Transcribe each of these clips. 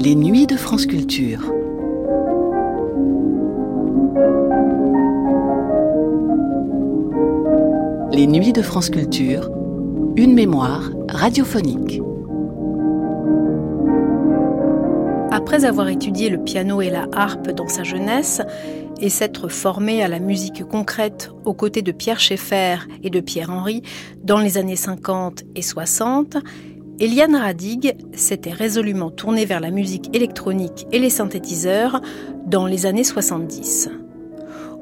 Les nuits de France Culture. Les nuits de France Culture, une mémoire radiophonique. Après avoir étudié le piano et la harpe dans sa jeunesse et s'être formé à la musique concrète aux côtés de Pierre Schaeffer et de Pierre Henry dans les années 50 et 60, Eliane Radig s'était résolument tournée vers la musique électronique et les synthétiseurs dans les années 70.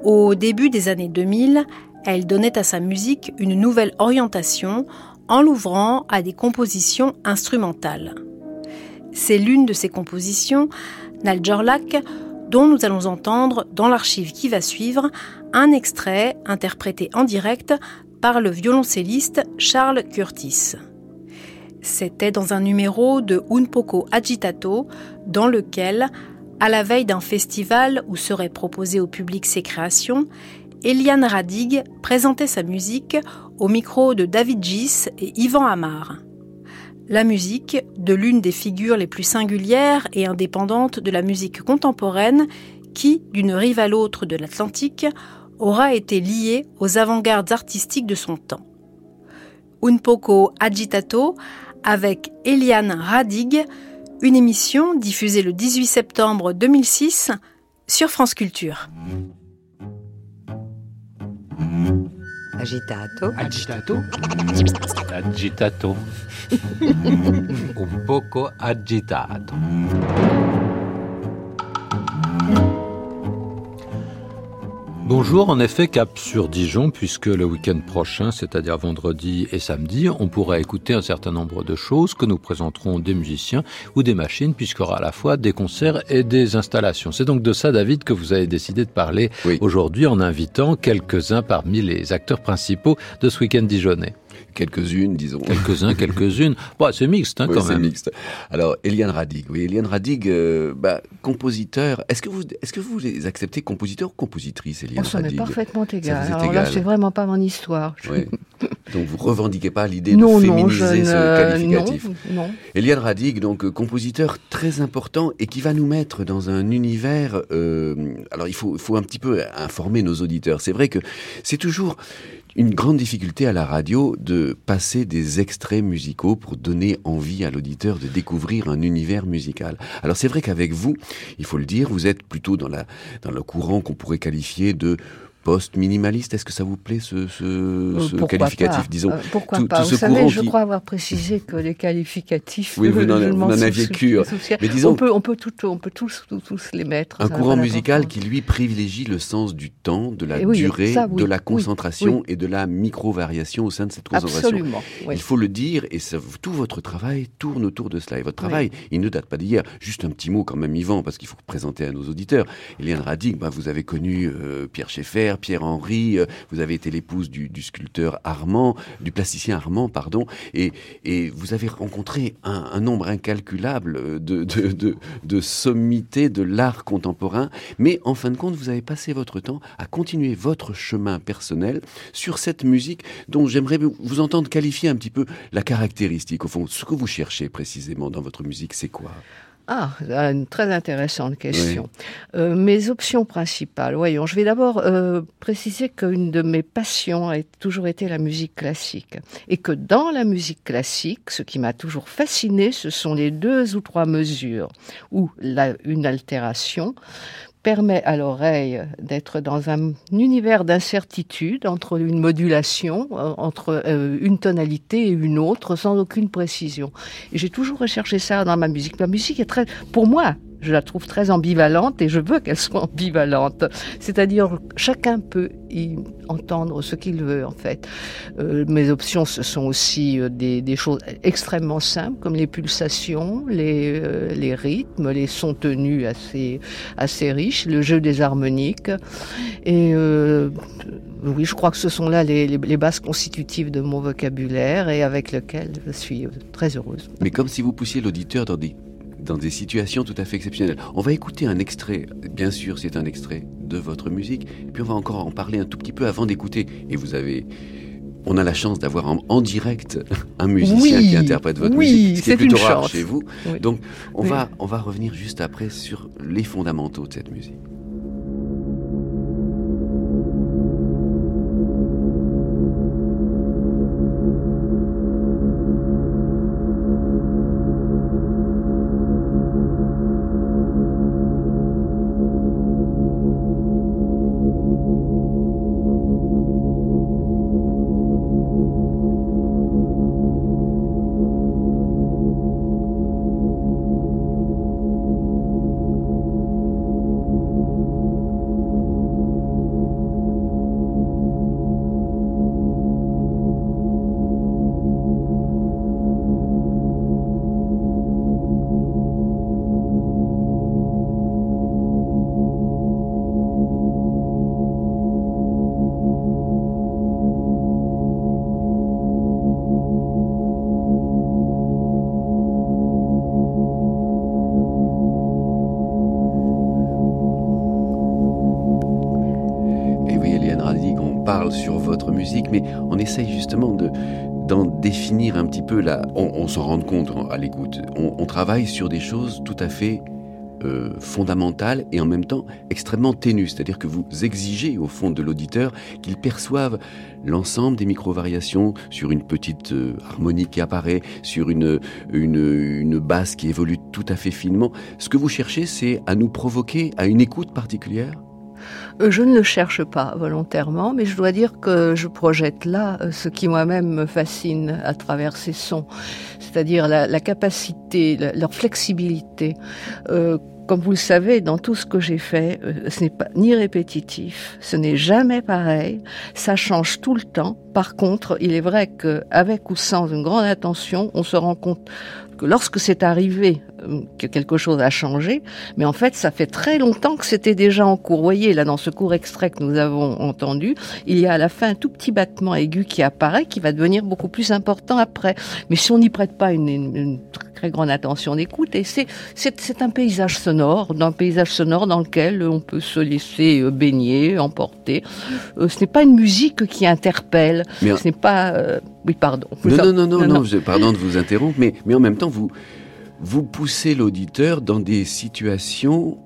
Au début des années 2000, elle donnait à sa musique une nouvelle orientation en l'ouvrant à des compositions instrumentales. C'est l'une de ces compositions, Naljorlak, dont nous allons entendre dans l'archive qui va suivre un extrait interprété en direct par le violoncelliste Charles Curtis. C'était dans un numéro de Un Poco Agitato, dans lequel, à la veille d'un festival où seraient proposées au public ses créations, Eliane Radig présentait sa musique au micro de David Gis et Yvan Amar. La musique, de l'une des figures les plus singulières et indépendantes de la musique contemporaine, qui, d'une rive à l'autre de l'Atlantique, aura été liée aux avant-gardes artistiques de son temps. Un poco agitato avec Eliane Radig, une émission diffusée le 18 septembre 2006 sur France Culture. Agitato. Agitato. Agitato. Un poco agitato. Bonjour, en effet, cap sur Dijon, puisque le week-end prochain, c'est-à-dire vendredi et samedi, on pourra écouter un certain nombre de choses que nous présenterons des musiciens ou des machines, puisqu'il y aura à la fois des concerts et des installations. C'est donc de ça, David, que vous avez décidé de parler Oui. aujourd'hui en invitant quelques-uns parmi les acteurs principaux de ce week-end dijonnais. Quelques-unes, disons. Quelques-uns, quelques-unes. Bon, c'est mixte hein, Oui, quand c'est même. mixte. Alors, Eliane Radig. Oui, Eliane Radig, euh, bah, compositeur. Est-ce que vous, est-ce que vous les acceptez compositeur ou compositrice, Eliane On s'en est Radig? parfaitement égal. est Alors là, c'est vraiment pas mon histoire. Je- Oui. Donc, vous revendiquez pas l'idée Non, de non, je féminiser ce ne... qualificatif? Non, non. Eliane Radig, donc euh, compositeur très important et qui va nous mettre dans un univers. euh, alors il faut, il faut un petit peu informer nos auditeurs. C'est vrai que c'est toujours une grande difficulté à la radio de passer des extraits musicaux pour donner envie à l'auditeur de découvrir un univers musical. Alors c'est vrai qu'avec vous, il faut le dire, vous êtes plutôt dans la dans le courant qu'on pourrait qualifier de post-minimaliste. Est-ce que ça vous plaît ce, ce, Euh, ce qualificatif, pas disons Euh, Pourquoi tout- pas tout Vous ce savez, je qui- crois avoir précisé que les qualificatifs. Oui, vous n'en- aviez cure. Mais disons- on peut, on peut, tout, on peut tous, tous, tous les mettre. Un ça courant musical qui, lui, privilégie le sens du temps, de la oui, durée, ça, oui, de la concentration et de la micro-variation au sein de cette concentration. Absolument. Il faut le dire, et ça- tout votre travail tourne autour de cela. Et votre travail, il ne date pas d'hier. Juste un petit mot quand même, Yvan, parce qu'il faut présenter à nos auditeurs. Eliane Radig, bah, vous avez connu euh, Pierre Schaeffer, Pierre Henry, euh, vous avez été l'épouse du, sculpteur Armand, du plasticien Armand, pardon, et, vous avez rencontré un, nombre incalculable de, de sommités de l'art contemporain. Mais en fin de compte, vous avez passé votre temps à continuer votre chemin personnel sur cette musique dont j'aimerais vous entendre qualifier un petit peu la caractéristique. Au fond, ce que vous cherchez précisément dans votre musique, c'est quoi? Ah, une très intéressante question. Euh, mes options principales, voyons, je vais d'abord euh, préciser qu'une de mes passions a toujours été la musique classique. Et que dans la musique classique, ce qui m'a toujours fasciné, ce sont les deux ou trois mesures où la, une altération permet à l'oreille d'être dans un univers d'incertitude entre une modulation, euh, entre euh, une tonalité et une autre, sans aucune précision. Et j'ai toujours recherché ça dans ma musique. Ma musique est très, pour moi, je la trouve très ambivalente et je veux qu'elle soit ambivalente. C'est-à-dire, chacun peut y entendre ce qu'il veut, en fait. Euh, mes options, ce sont aussi euh, des, choses extrêmement simples, comme les pulsations, les, euh, les rythmes, les sons tenus assez, assez riches, le jeu des harmoniques. Et oui, je crois que ce sont là les, les, bases constitutives de mon vocabulaire et avec lequel je suis très heureuse. Mais comme si vous poussiez l'auditeur dans des dans des situations tout à fait exceptionnelles. On va écouter un extrait, bien sûr c'est un extrait de votre musique, puis on va encore en parler un tout petit peu avant d'écouter. Et vous avez on a la chance d'avoir en, direct un musicien qui interprète votre musique, ce qui est, plutôt rare chez vous. Donc, on, va, on va revenir juste après sur les fondamentaux de cette musique. Définir un petit peu là. On, s'en rend compte à l'écoute. On, travaille sur des choses tout à fait euh, fondamentales et en même temps extrêmement ténues. C'est-à-dire que vous exigez au fond de l'auditeur qu'il perçoive l'ensemble des micro-variations sur une petite euh, harmonie qui apparaît, sur une, une, une basse qui évolue tout à fait finement. Ce que vous cherchez, c'est à nous provoquer à une écoute particulière je ne le cherche pas volontairement, mais je dois dire que je projette là euh, ce qui moi-même me fascine à travers ces sons, c'est-à-dire la, capacité, leur flexibilité. Euh, comme vous le savez, dans tout ce que j'ai fait, ce n'est pas ni répétitif, ce n'est jamais pareil, ça change tout le temps. Par contre, il est vrai qu'avec ou sans une grande attention, on se rend compte que lorsque c'est arrivé euh, que quelque chose a changé, mais en fait, ça fait très longtemps que c'était déjà en cours. Vous voyez, là, dans ce court extrait que nous avons entendu, il y a à la fin un tout petit battement aigu qui apparaît, qui va devenir beaucoup plus important après. Mais si on n'y prête pas une, une, très grande attention d'écoute, et c'est, c'est, un paysage sonore, d'un paysage sonore dans lequel on peut se laisser euh, baigner, emporter. Euh, ce n'est pas une musique qui interpelle, ce n'est pas... oui, pardon. Non, non, non, non, non, non, pardon de vous interrompre, mais, mais en même temps, vous, vous poussez l'auditeur dans des situations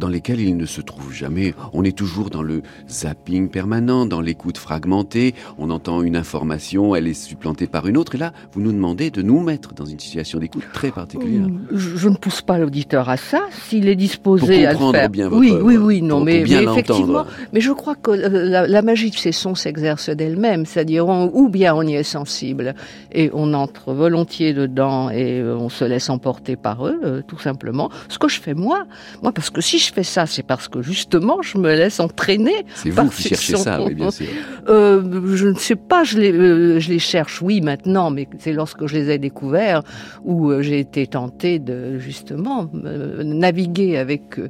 dans lesquels il ne se trouve jamais. On est toujours dans le zapping permanent, dans l'écoute fragmentée. On entend une information, elle est supplantée par une autre. Et là, vous nous demandez de nous mettre dans une situation d'écoute très particulière. Je, ne pousse pas l'auditeur à ça. S'il est disposé à le faire. Bien oui, oui, oui, non, mais, effectivement. Mais je crois que euh, la, magie de ces sons s'exerce d'elle-même. C'est-à-dire, ou bien on y est sensible et on entre volontiers dedans et euh, on se laisse emporter par eux, euh, tout simplement. Ce que je fais moi, moi, parce que si je fais ça, c'est parce que justement, je me laisse entraîner. C'est vous qui cherchez ça, oui, bien sûr. Euh, je ne sais pas, je les, euh, je les cherche, oui, maintenant, mais c'est lorsque je les ai découverts où euh, j'ai été tentée de justement naviguer avec,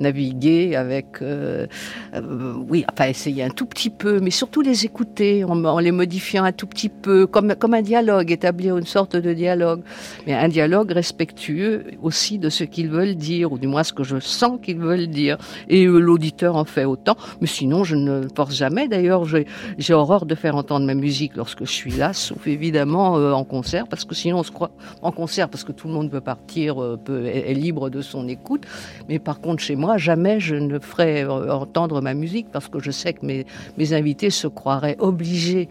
naviguer avec, oui, enfin essayer un tout petit peu, mais surtout les écouter en, en, les modifiant un tout petit peu, comme comme un dialogue, établir une sorte de dialogue, mais un dialogue respectueux aussi de ce qu'ils veulent dire, ou du moins ce que je sens qu'ils veulent dire. Et euh, l'auditeur en fait autant. Mais sinon, je ne force jamais. D'ailleurs, j'ai horreur de faire entendre ma musique lorsque je suis là, sauf évidemment euh, en concert, parce que sinon on se croit en concert, parce que tout le monde peut partir, euh, peut, est, libre de son écoute. Mais par contre, chez moi, jamais je ne ferai entendre ma musique, parce que je sais que mes, mes invités se croiraient obligés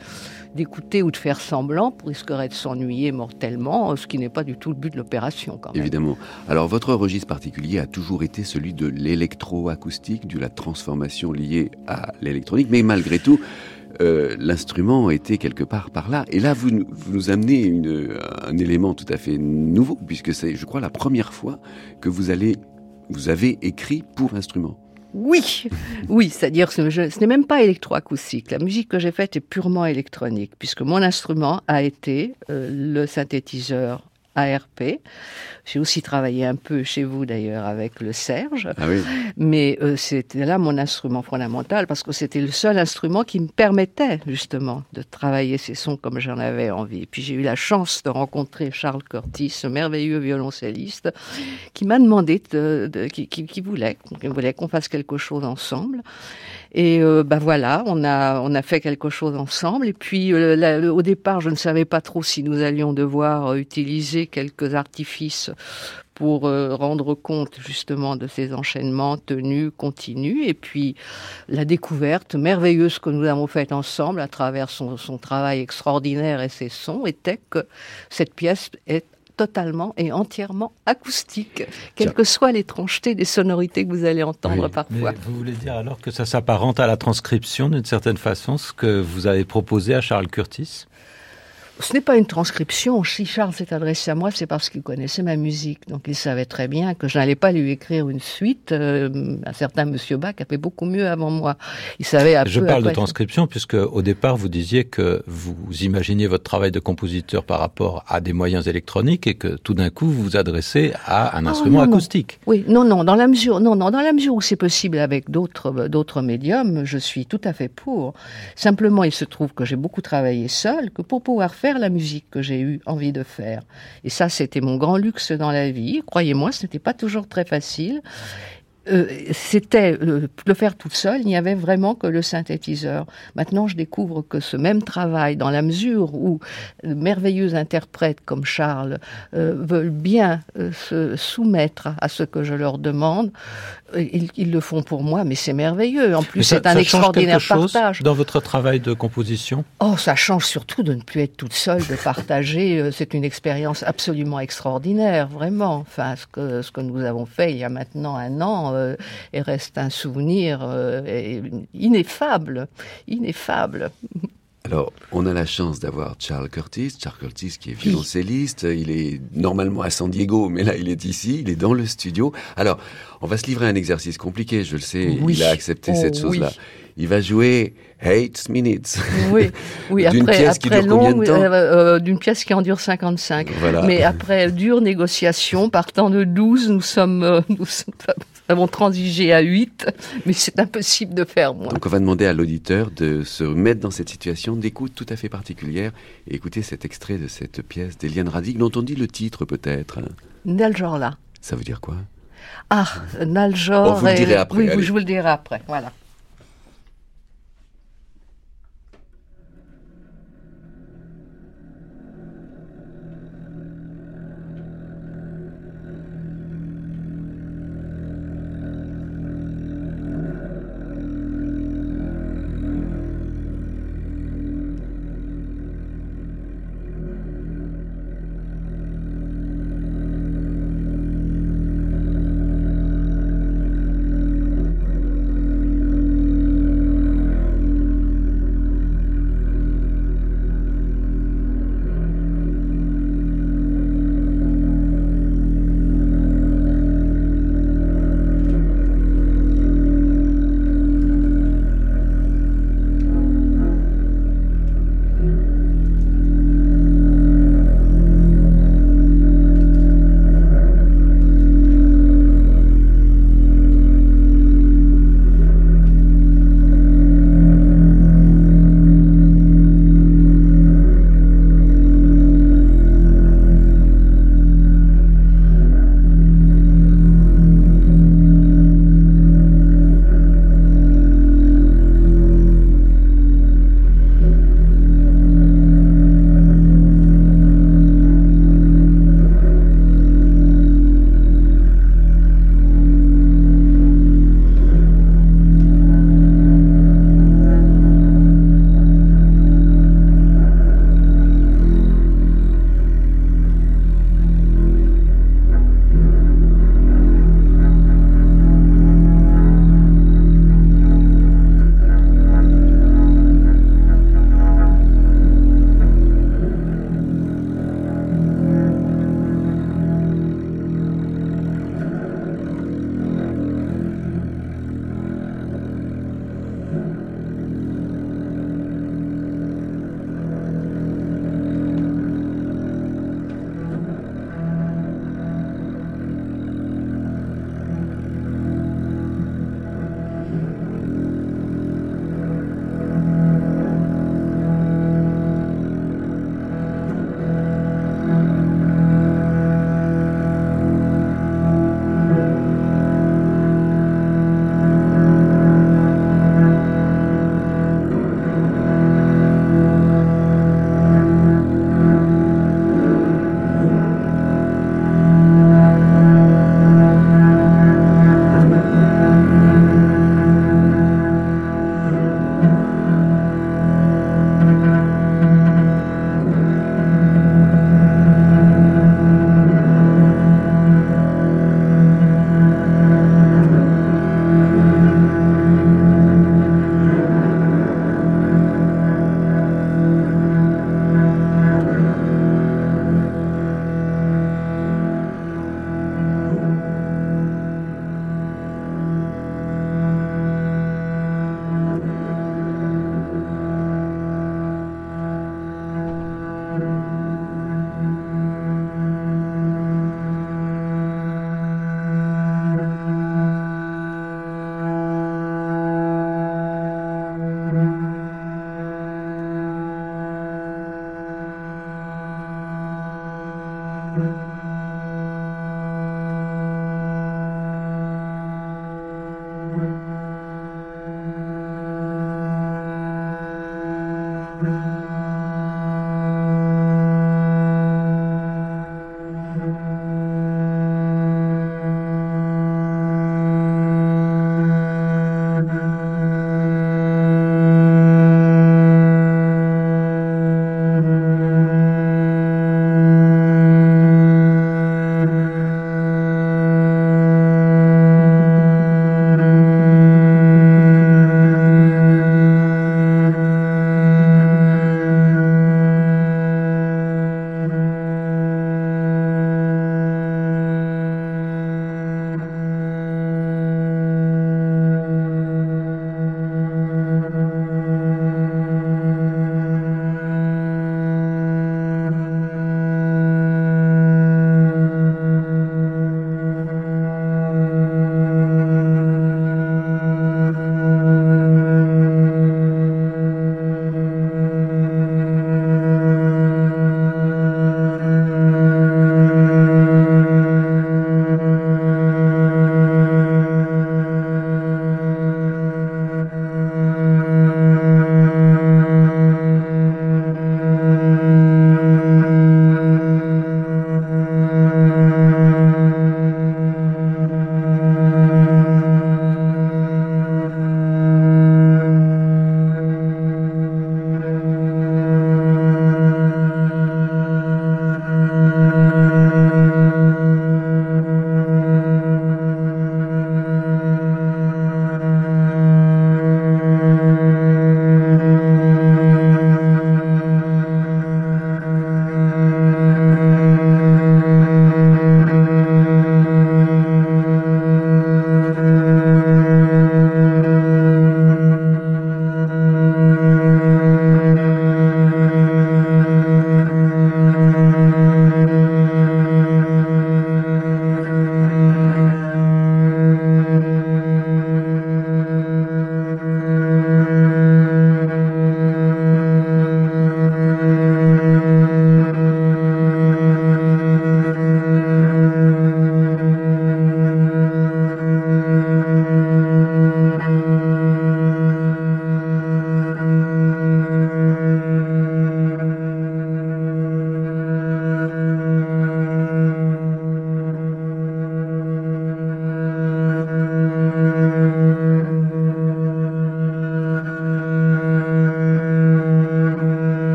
d'écouter ou de faire semblant risquerait de s'ennuyer mortellement, ce qui n'est pas du tout le but de l'opération. Évidemment. Alors votre registre particulier a toujours été celui de l'électroacoustique, de la transformation liée à l'électronique, mais malgré tout, euh, l'instrument était quelque part par là. Et là, vous, nous amenez un élément tout à fait nouveau, puisque c'est, je crois, la première fois que vous allez, vous avez écrit pour instrument. Oui, oui, c'est-à-dire que ce n'est même pas électroacoustique. La musique que j'ai faite est purement électronique, puisque mon instrument a été euh, le synthétiseur ARP. J'ai aussi travaillé un peu chez vous d'ailleurs avec le Serge. Ah oui. Mais euh, c'était là mon instrument fondamental parce que c'était le seul instrument qui me permettait justement de travailler ces sons comme j'en avais envie. Et puis j'ai eu la chance de rencontrer Charles Curtis, ce merveilleux violoncelliste, qui m'a demandé, de, qui, qui, qui, voulait, voulait qu'on fasse quelque chose ensemble. Et euh, bah voilà, on a on a fait quelque chose ensemble. Et puis euh, au départ, je ne savais pas trop si nous allions devoir euh, utiliser quelques artifices pour rendre compte justement de ces enchaînements tenus, continus, et puis la découverte merveilleuse que nous avons faite ensemble à travers son, son travail extraordinaire et ses sons était que cette pièce est totalement et entièrement acoustique, quelle que soit l'étrangeté des sonorités que vous allez entendre parfois. Mais vous voulez dire alors que ça s'apparente à la transcription d'une certaine façon, ce que vous avez proposé à Charles Curtis? Ce n'est pas une transcription. Si Charles s'est adressé à moi, c'est parce qu'il connaissait ma musique. Donc il savait très bien que je n'allais pas lui écrire une suite. Euh, un certain Monsieur Bach a fait beaucoup mieux avant moi. Il savait Je parle de transcription puisque au départ vous disiez que vous imaginiez votre travail de compositeur par rapport à des moyens électroniques et que tout d'un coup vous vous adressez à un oh, instrument acoustique. Oui, non, non, dans la mesure, non, non, dans la mesure où c'est possible avec d'autres, d'autres médiums, je suis tout à fait pour. Simplement, il se trouve que j'ai beaucoup travaillé seul, que pour pouvoir faire la musique que j'ai eu envie de faire. Et ça, c'était mon grand luxe dans la vie. Croyez-moi, ce n'était pas toujours très facile. Euh, c'était euh, le faire toute seule, il n'y avait vraiment que le synthétiseur. Maintenant, je découvre que ce même travail, dans la mesure où de merveilleux interprètes comme Charles euh, veulent bien se soumettre à ce que je leur demande, ils, le font pour moi, mais c'est merveilleux. En plus, c'est un extraordinaire partage. Dans votre travail de composition? Oh, ça change surtout de ne plus être toute seule, de partager. c'est une expérience absolument extraordinaire, vraiment. Enfin, ce que, ce que nous avons fait il y a maintenant un an euh, et reste un souvenir euh, ineffable, ineffable. Alors, on a la chance d'avoir Charles Curtis, Charles Curtis qui est violoncelliste, il est normalement à San Diego, mais là il est ici, il est dans le studio. Alors, on va se livrer à un exercice compliqué, je le sais, il a accepté cette oh, chose-là. Il va jouer 8 minutes. Oui, oui après, pièce après longue, euh, euh, d'une pièce qui en dure 55. Mais après dure négociation, partant de 12, nous sommes, euh, nous avons transigé à 8, mais c'est impossible de faire moins. Donc on va demander à l'auditeur de se mettre dans cette situation d'écoute tout à fait particulière et écouter cet extrait de cette pièce d'Eliane Radig, dont on dit le titre peut-être. Naljorla. Ça veut dire quoi? Ah, Naljor. Oh, vous le direz après. Oui, je vous le dirai après, voilà.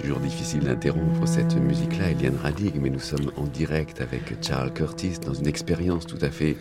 Toujours difficile d'interrompre cette musique-là, Eliane Radig, mais nous sommes en direct avec Charles Curtis dans une expérience tout à fait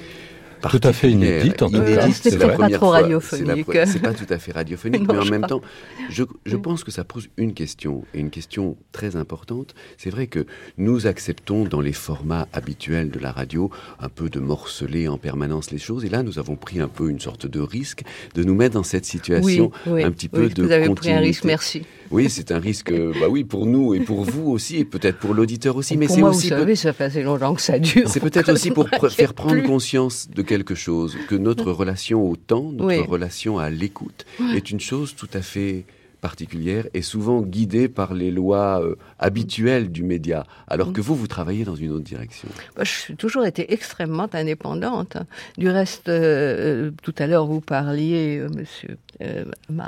tout à fait inédite, en tout cas. C'est pas trop radiophonique. C'est pas tout à fait radiophonique, mais en même temps, je, je pense que ça pose une question, et une question très importante. C'est vrai que nous acceptons dans les formats habituels de la radio un peu de morceler en permanence les choses, et là, nous avons pris un peu une sorte de risque de nous mettre dans cette situation un petit peu de vous avez pris un risque, merci. Oui, c'est un risque, bah oui, pour nous et pour vous aussi, et peut-être pour l'auditeur aussi. mais c'est aussi. Vous savez, ça fait assez longtemps que ça dure. C'est peut-être aussi pour faire prendre conscience de quelque chose, que notre relation au temps, notre relation à l'écoute, est une chose tout à fait particulière et souvent guidée par les lois euh, habituelles du média, alors que vous, vous travaillez dans une autre direction. Moi, je suis toujours été extrêmement indépendante. Du reste, euh, tout à l'heure, vous parliez, euh, monsieur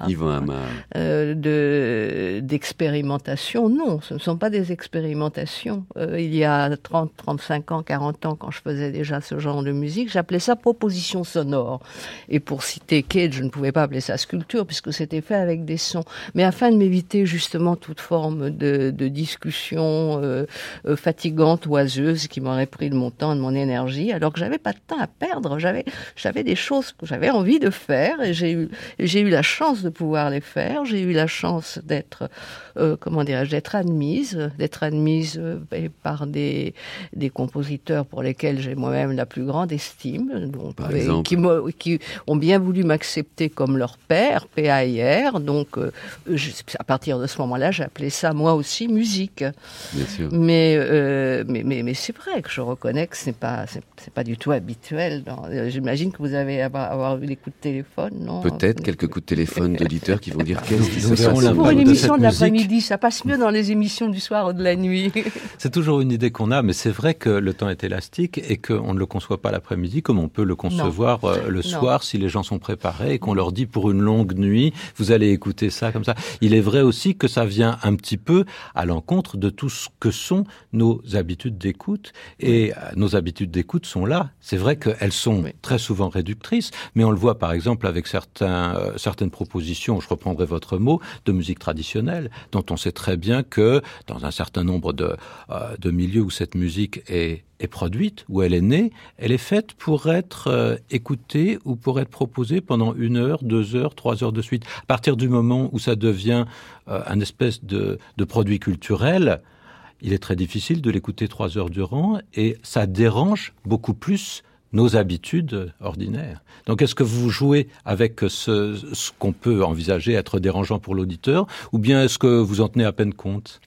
Yvan Amar, de, d'expérimentation. Non, ce ne sont pas des expérimentations. il y a 30, 35 ans, 40 ans, quand je faisais déjà ce genre de musique, j'appelais ça proposition sonore. Et pour citer Cage, je ne pouvais pas appeler ça sculpture, puisque c'était fait avec des sons mais afin de m'éviter justement toute forme de, de discussion euh, euh, fatigante, oiseuse, qui m'aurait pris de mon temps, de mon énergie, alors que j'avais pas de temps à perdre, j'avais, j'avais des choses que j'avais envie de faire, et j'ai eu, j'ai eu la chance de pouvoir les faire, j'ai eu la chance d'être, euh, comment dirais-je, d'être admise, d'être admise par des, des compositeurs pour lesquels j'ai moi-même la plus grande estime, donc, qui, qui ont bien voulu m'accepter comme leur père, PAIR, donc à partir de ce moment-là, j'ai appelé ça moi aussi musique. Bien sûr. Mais, euh, mais, mais, mais c'est vrai que je reconnais que ce n'est pas, c'est, pas du tout habituel. Euh, j'imagine que vous avez avoir, eu des coups de téléphone, non? Peut-être quelques coups de téléphone d'auditeurs qui vont dire qu'est-ce qui se passe. Pour une émission de, l'après-midi, ça passe mieux dans les émissions du soir ou de la nuit. c'est toujours une idée qu'on a, mais c'est vrai que le temps est élastique et qu'on ne le conçoit pas l'après-midi comme on peut le concevoir euh, le soir si les gens sont préparés et qu'on leur dit pour une longue nuit, vous allez écouter ça comme ça. Il est vrai aussi que ça vient un petit peu à l'encontre de tout ce que sont nos habitudes d'écoute. Et euh, nos habitudes d'écoute sont là. C'est vrai qu'elles sont très souvent réductrices, mais on le voit par exemple avec certains, euh, certaines propositions, je reprendrai votre mot, de musique traditionnelle, dont on sait très bien que dans un certain nombre de, euh, de milieux où cette musique est est produite, où elle est née, elle est faite pour être euh, écoutée ou pour être proposée pendant une heure, deux heures, trois heures de suite. À partir du moment où ça devient euh, un espèce de, produit culturel, il est très difficile de l'écouter trois heures durant et ça dérange beaucoup plus nos habitudes ordinaires. Donc est-ce que vous jouez avec ce, ce qu'on peut envisager être dérangeant pour l'auditeur ou bien est-ce que vous en tenez à peine compte?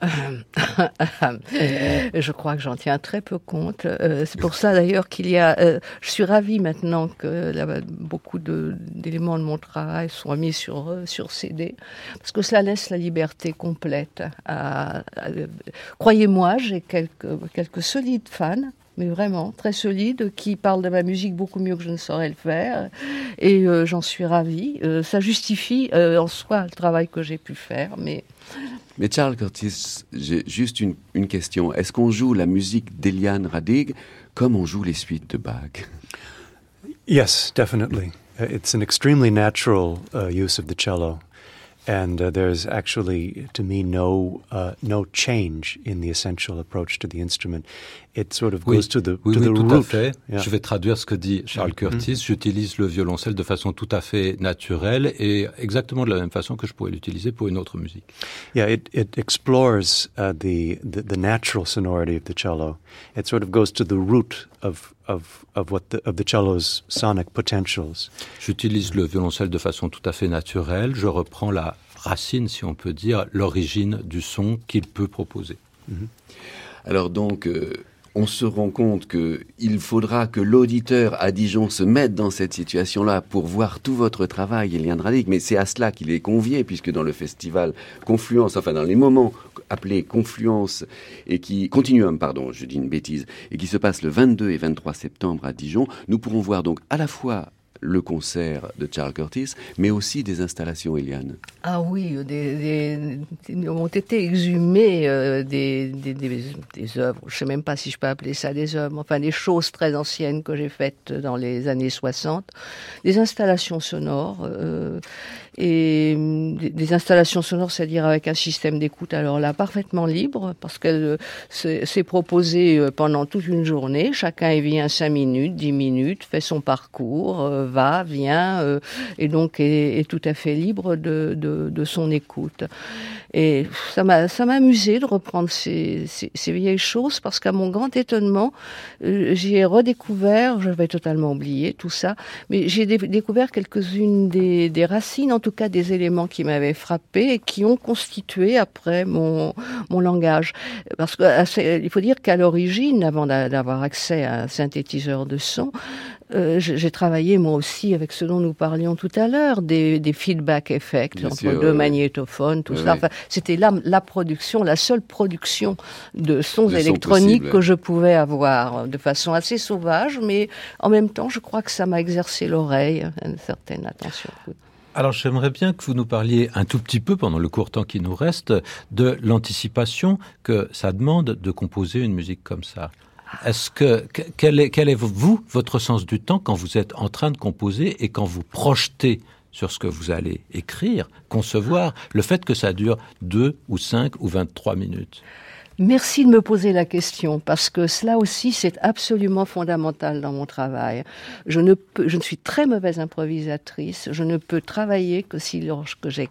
je crois que j'en tiens très peu compte. Euh, c'est pour ça d'ailleurs qu'il y a. Euh, je suis ravie maintenant que beaucoup d'éléments de, mon travail soient mis sur euh, sur CD, parce que cela laisse la liberté complète. Croyez-moi, j'ai quelques quelques solides fans mais vraiment très solides, qui parlent de ma musique beaucoup mieux que je ne saurais le faire. Et j'en suis ravie. ça justifie en soi le travail que j'ai pu faire, mais mais Charles Curtis, j'ai juste une, une question. Est-ce qu'on joue la musique d'Eliane Radig comme on joue les suites de Bach? Yes, definitely. Uh, it's an extremely natural uh, use of the cello. and uh, there's actually, to me, no uh, no change in the essential approach to the instrument. It sort of goes to the oui, to oui, the tout root. À fait. Yeah. Je vais traduire ce que dit Charles mm-hmm. Curtis. Mm -hmm. J'utilise le violoncelle de façon tout à fait naturelle et exactement de la même façon que je pourrais l'utiliser pour une autre musique. Yeah, it, it explores uh, the, the the natural sonority of the cello. It sort of goes to the root of of of what the, of the cello's sonic potentials. J'utilise le violoncelle de façon tout à fait naturelle. Je reprends la racine, si on peut dire, l'origine du son qu'il peut proposer. Mhm. Alors donc, euh, on se rend compte qu'il faudra que l'auditeur à Dijon se mette dans cette situation-là pour voir tout votre travail, Eliane Radic, mais c'est à cela qu'il est convié, puisque dans le festival Confluence, enfin dans les moments appelés Confluence, et qui, Continuum, pardon, je dis une bêtise, et qui se passe le 22 et 23 septembre à Dijon, nous pourrons voir donc à la fois le concert de Charles Curtis, mais aussi des installations, Eliane. Ah oui, des, ont été exhumées euh, des, œuvres, je ne sais même pas si je peux appeler ça des œuvres, enfin des choses très anciennes que j'ai faites dans les années 60, des installations sonores. Euh, et des installations sonores, c'est-à-dire avec un système d'écoute, alors là, parfaitement libre, parce qu'elle euh, s'est proposée euh, pendant toute une journée. Chacun y vient 5 minutes, 10 minutes, fait son parcours, euh, va, vient, et donc est, tout à fait libre de, de, de son écoute. Et ça m'a, ça m'a amusé de reprendre ces, ces, vieilles choses parce qu'à mon grand étonnement, euh, j'ai redécouvert, je vais totalement oublier tout ça, mais j'ai découvert quelques-unes des, des, racines, en tout cas des éléments qui m'avaient frappé et qui ont constitué après mon, mon langage. Parce qu'il faut dire qu'à l'origine, avant d'avoir accès à un synthétiseur de son, euh, j'ai travaillé moi aussi avec ce dont nous parlions tout à l'heure, des, des feedback effects entre deux magnétophones, tout ça. Enfin, C'était la, la production, la seule production de sons électroniques que je pouvais avoir de façon assez sauvage, mais en même temps, je crois que ça m'a exercé l'oreille, une certaine attention. Alors j'aimerais bien que vous nous parliez un tout petit peu, pendant le court temps qui nous reste, de l'anticipation que ça demande de composer une musique comme ça. Est-ce que quel est, vous votre sens du temps quand vous êtes en train de composer et quand vous projetez sur ce que vous allez écrire, concevoir, le fait que ça dure deux ou cinq ou 23 minutes? Merci de me poser la question parce que cela aussi c'est absolument fondamental dans mon travail. Je ne je ne suis très mauvaise improvisatrice. Je ne peux travailler que si lorsque j'ai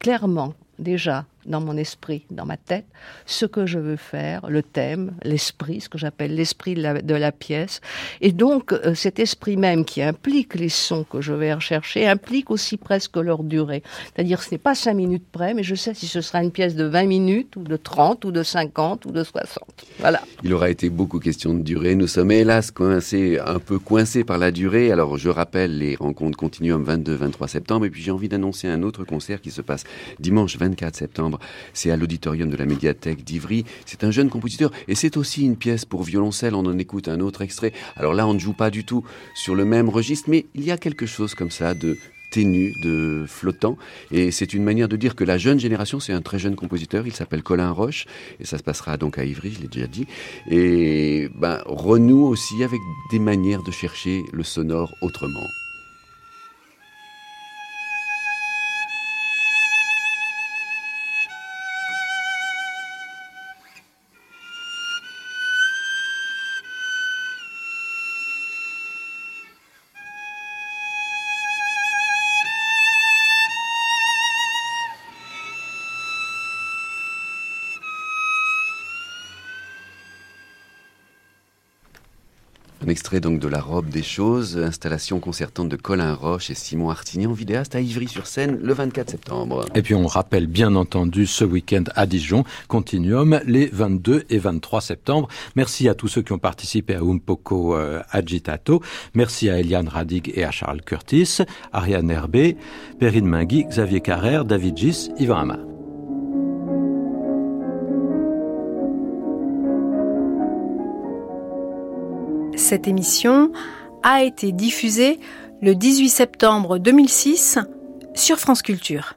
clairement déjà dans mon esprit, dans ma tête, ce que je veux faire, le thème, l'esprit, ce que j'appelle l'esprit de la, pièce. Et donc, euh, cet esprit même qui implique les sons que je vais rechercher, implique aussi presque leur durée. C'est-à-dire, ce n'est pas cinq minutes près, mais je sais si ce sera une pièce de 20 minutes, ou de 30, ou de 50, ou de 60. Voilà. Il aura été beaucoup question de durée. Nous sommes hélas coincés, un peu coincés par la durée. Alors, je rappelle les rencontres Continuum 22-23 septembre, et puis j'ai envie d'annoncer un autre concert qui se passe dimanche 24 septembre c'est à l'auditorium de la médiathèque d'Ivry. C'est un jeune compositeur et c'est aussi une pièce pour violoncelle. On en écoute un autre extrait. Alors là, on ne joue pas du tout sur le même registre, mais il y a quelque chose comme ça de ténu, de flottant. Et c'est une manière de dire que la jeune génération, c'est un très jeune compositeur, il s'appelle Colin Roche, et ça se passera donc à Ivry, je l'ai déjà dit. Et ben, renoue aussi avec des manières de chercher le sonore autrement. Extrait donc de La robe des choses, installation concertante de Colin Roche et Simon Artignan, vidéaste à Ivry-sur-Seine le 24 septembre. Et puis on rappelle bien entendu ce week-end à Dijon, Continuum, les 22 et 23 septembre. Merci à tous ceux qui ont participé à Umpoko euh, Agitato. Merci à Eliane Radig et à Charles Curtis, Ariane Herbé, Perrine Mingui, Xavier Carrère, David Gis, Yvan Hamar. Cette émission a été diffusée le 18 septembre 2006 sur France Culture.